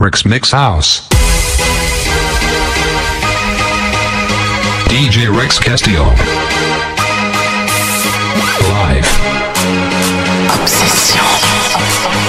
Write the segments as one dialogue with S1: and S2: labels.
S1: Rick's Mix House. DJ Rex Castillo. Live.
S2: Obsession.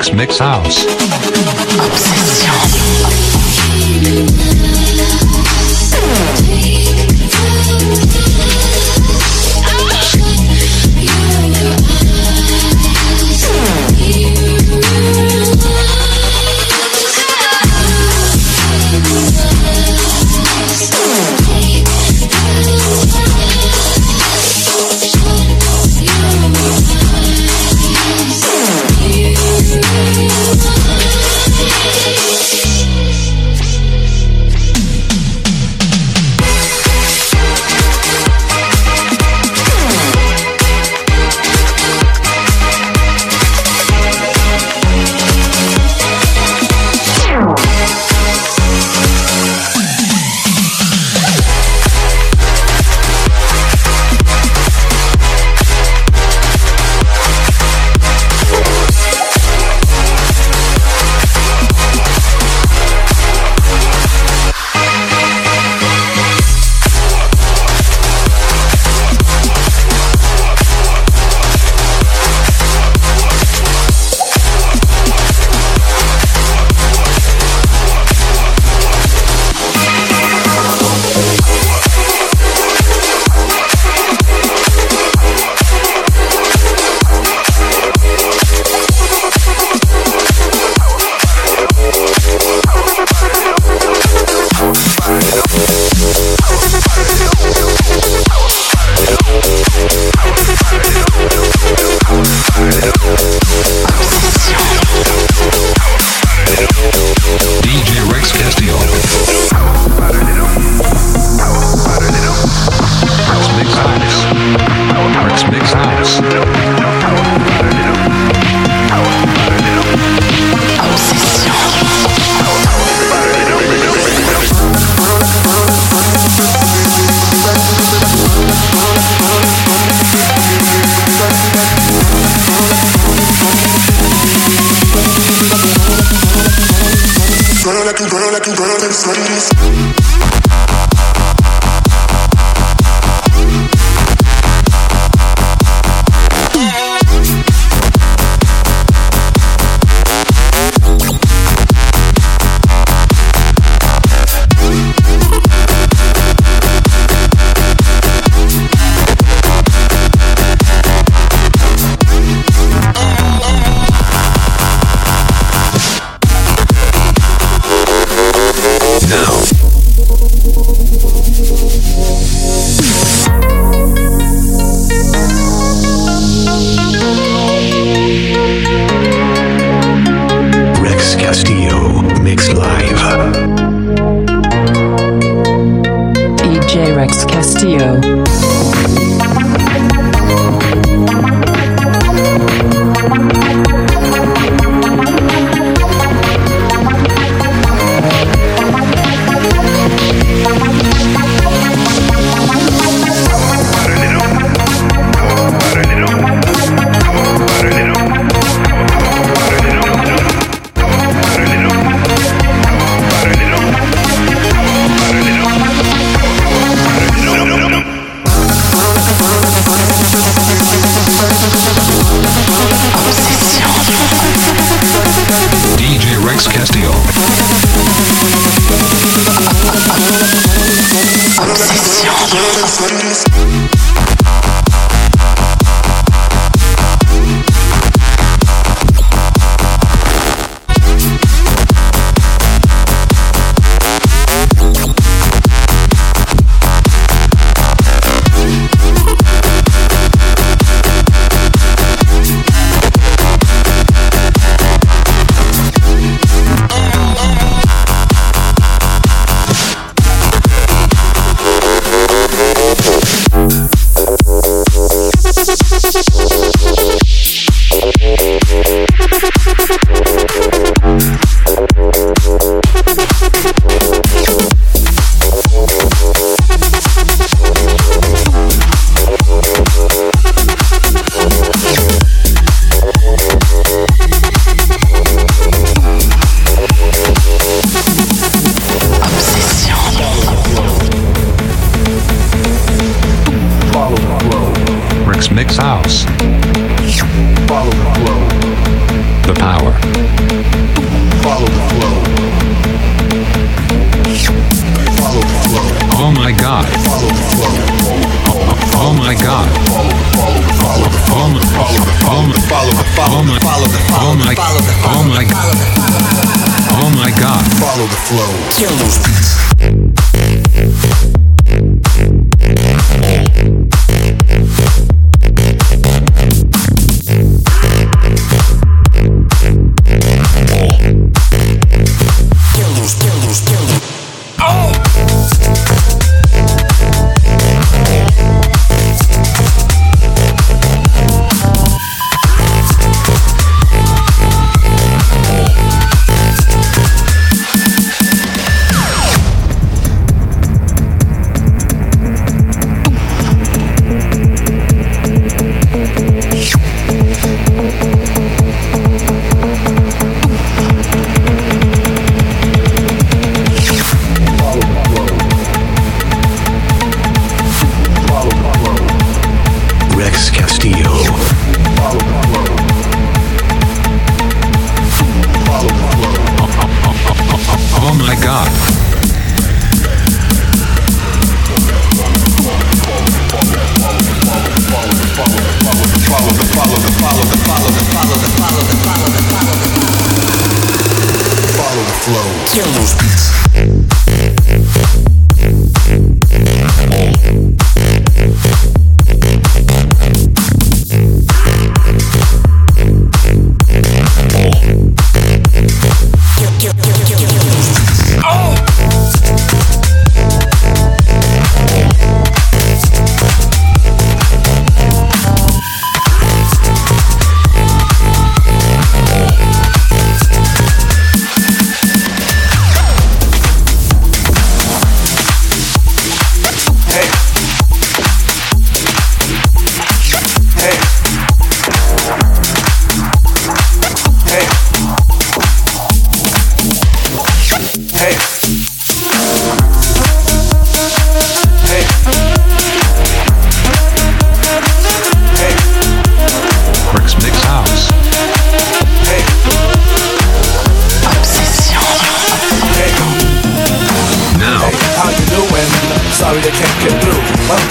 S1: Rick's Mix House.
S2: Obsession.
S3: Follow the flow.
S1: The power.
S3: Follow the flow. Follow the flow.
S1: Oh my god.
S3: Follow the flow.
S1: Oh my god.
S3: Follow, follow, follow,
S1: Oh my. Oh my.
S3: follow the
S1: Oh my. Oh my.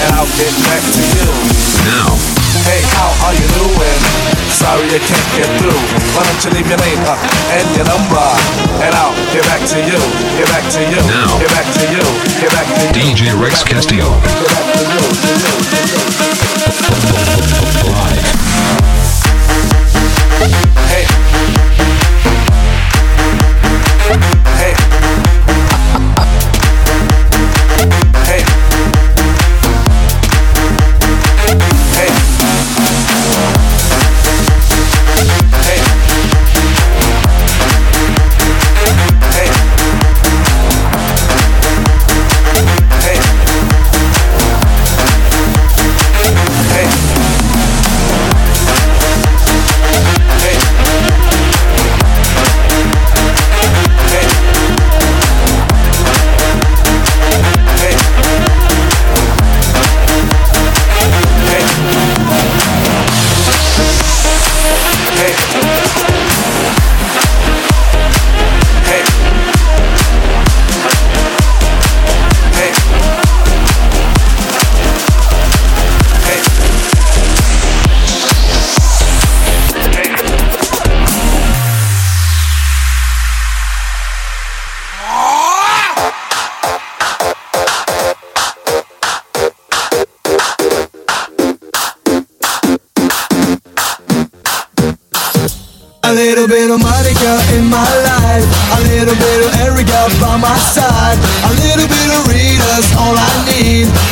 S3: and I'll get back to you.
S1: Now,
S3: Hey, how are you doing? Sorry I can't get through. Why don't you leave your name uh, and your number, and I'll get back to you. Get back to you.
S1: Now.
S3: Get back to you. Get back to you.
S1: DJ Rex Castillo.
S3: Get back to you. to you, to you.
S1: Live.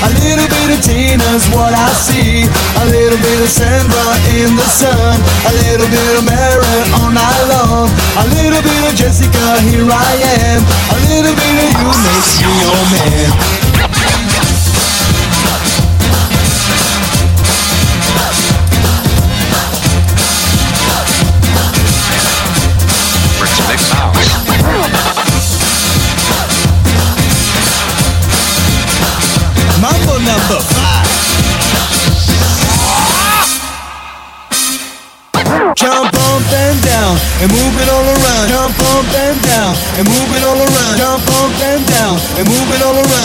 S4: A little bit of Tina's what I see, a little bit of Sandra in the sun, a little bit of Mary all night long, a little bit of Jessica, here I am, a little bit of you makes me your man.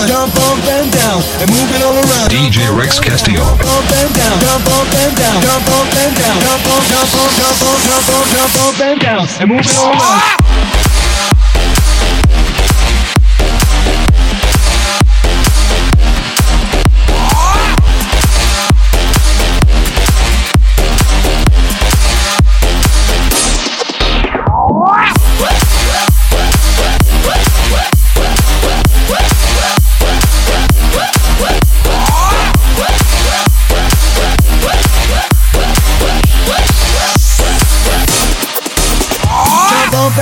S4: It. Jump up and down and move it all around.
S1: DJ Rex Castillo.
S4: Jump up and down, jump up and down, jump up and down, jump up, jump up, jump up, jump up, jump up and down, and move it all around. Ah!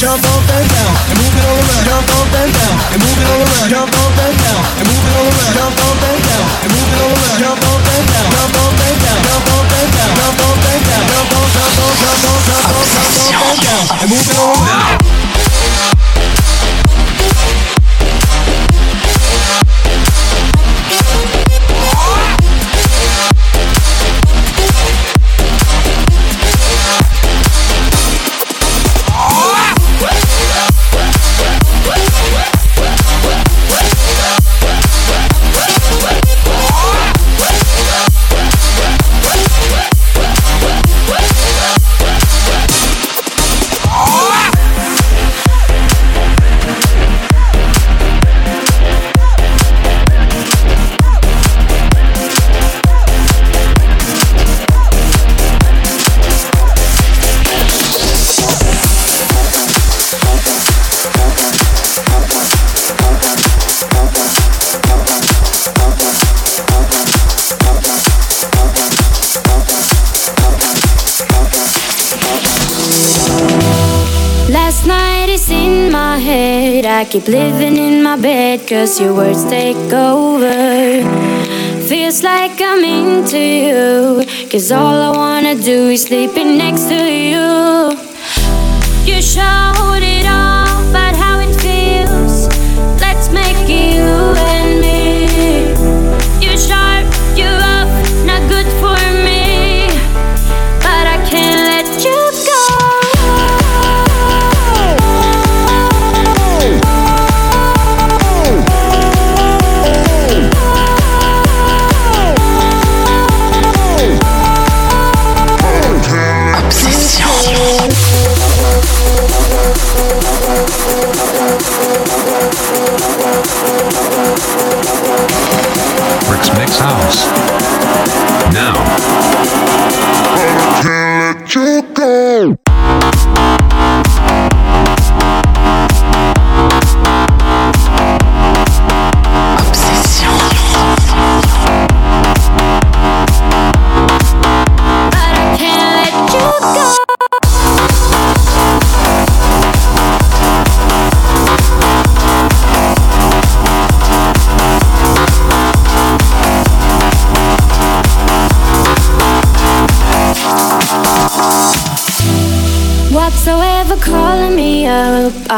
S4: Jump up and down and move it all around. Jump up and down and move it all around. Jump up and down and move it all around. Jump up and down and move it all around. Jump up and down. Jump up and down. Jump up and down. Jump up and down. Jump up, jump up, jump up, jump up, jump up down and move it all around.
S5: I keep living in my bed, cause your words take over. Feels like I'm into you, cause all I wanna do is sleeping next to you.
S1: House. Now.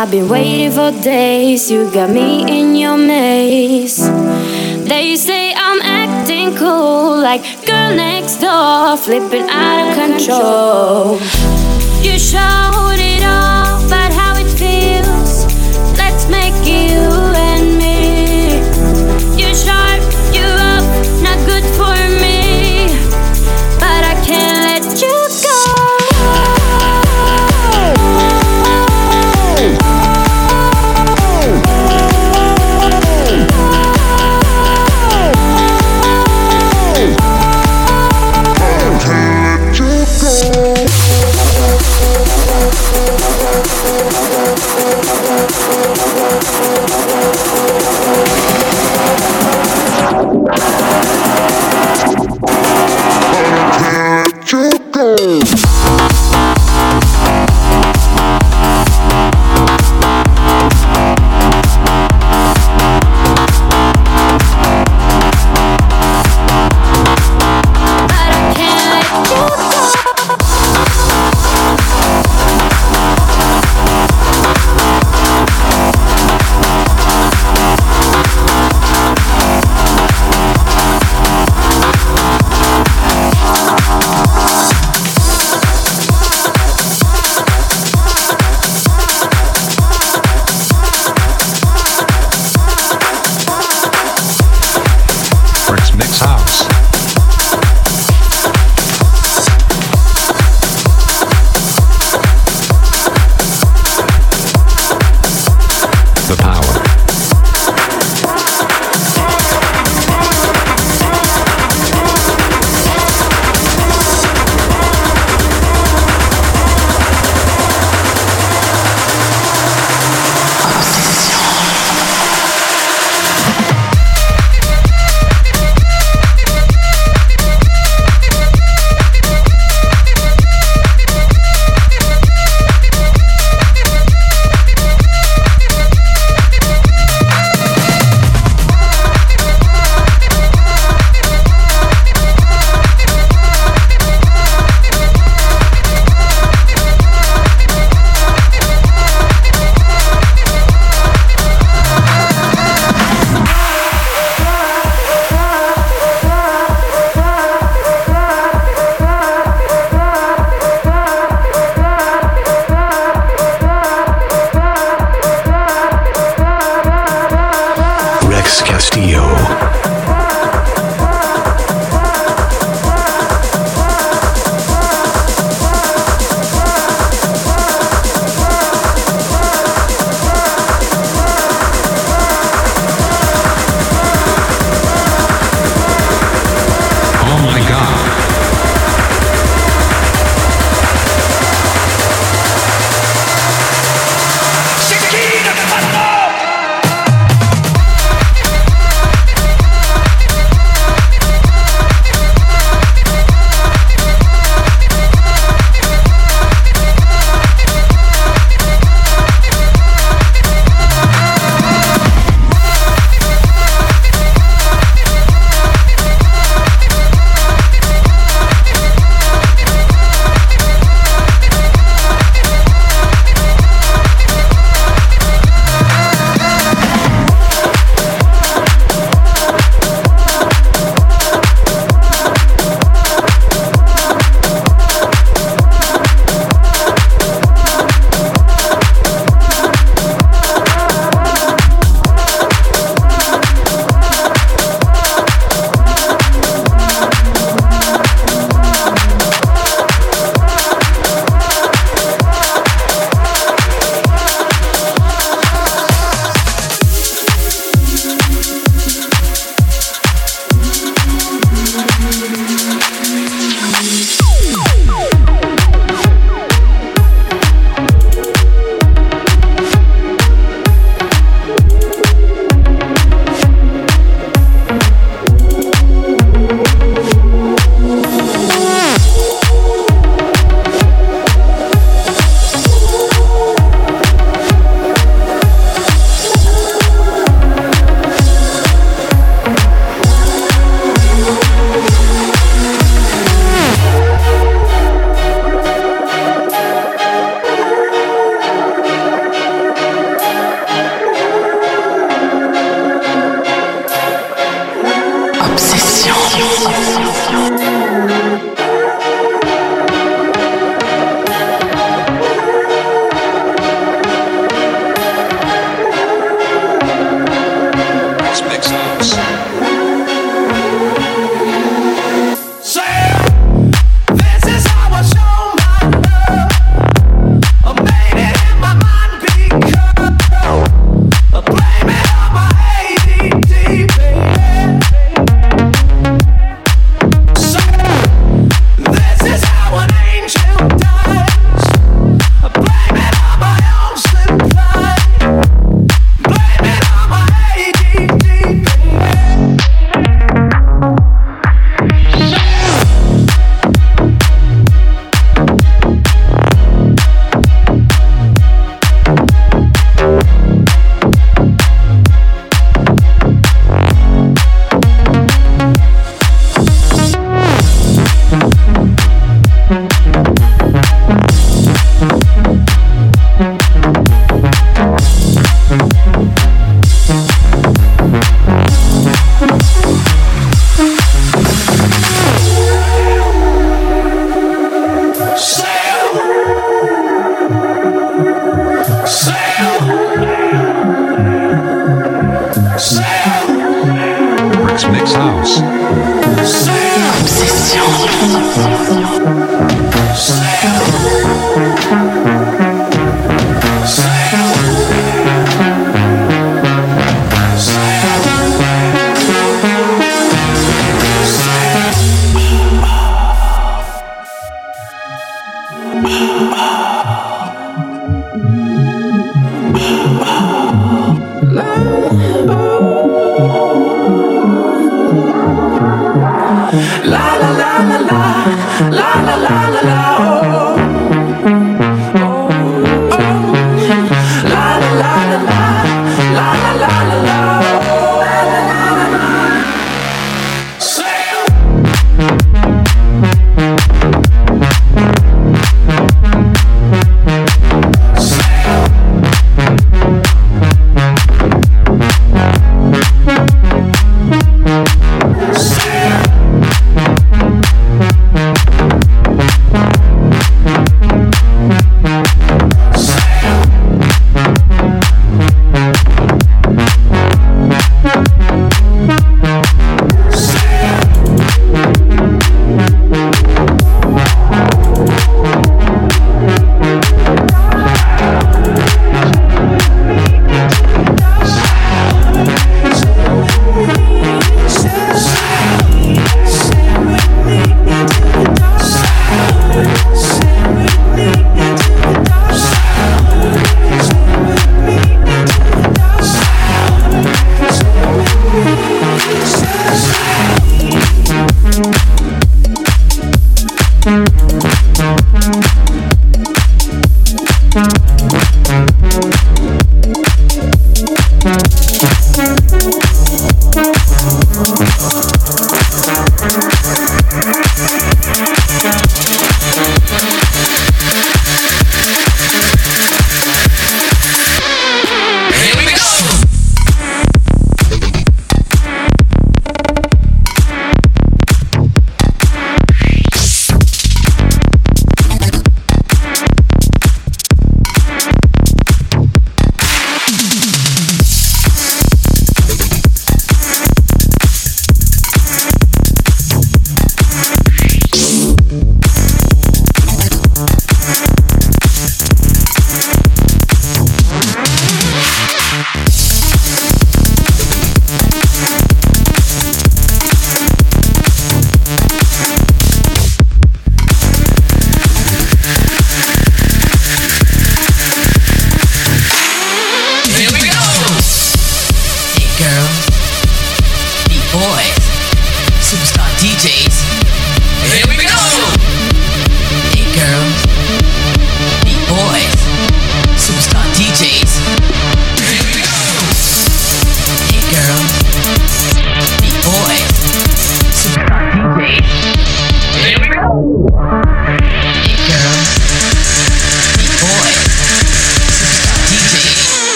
S5: I've been waiting for days. You got me in your maze. They say I'm acting cool, like girl next door, flipping out of control. You showed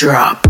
S6: drop.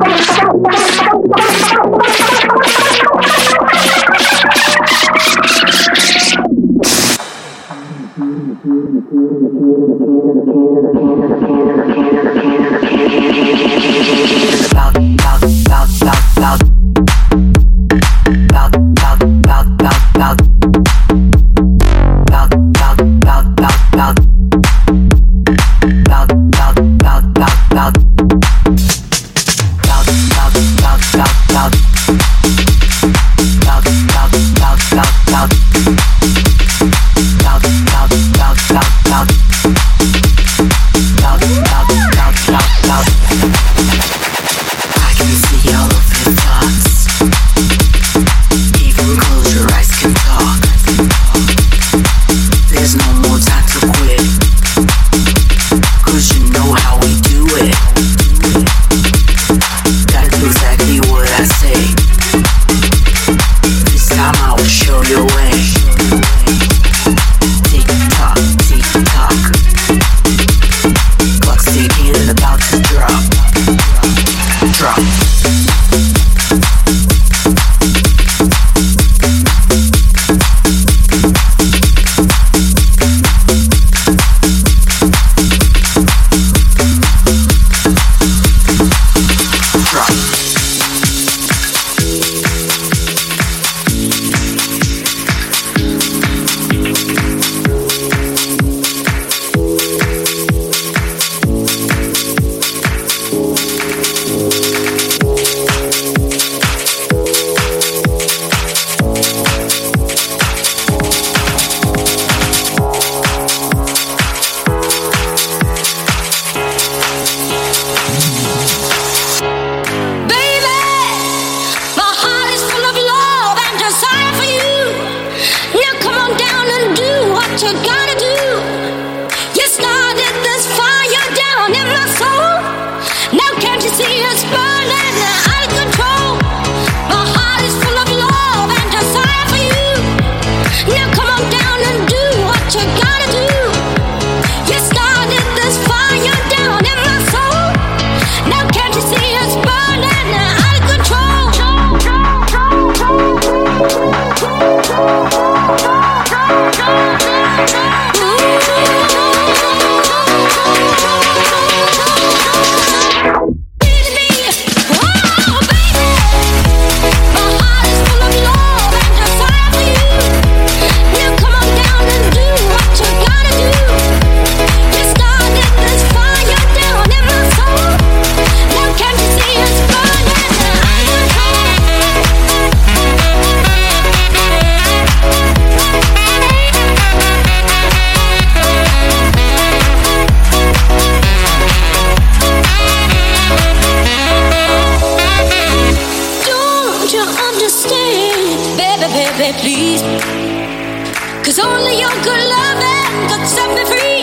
S6: Oh, my God. Yeah.
S5: Baby, please. Cause only your good loving could set me free.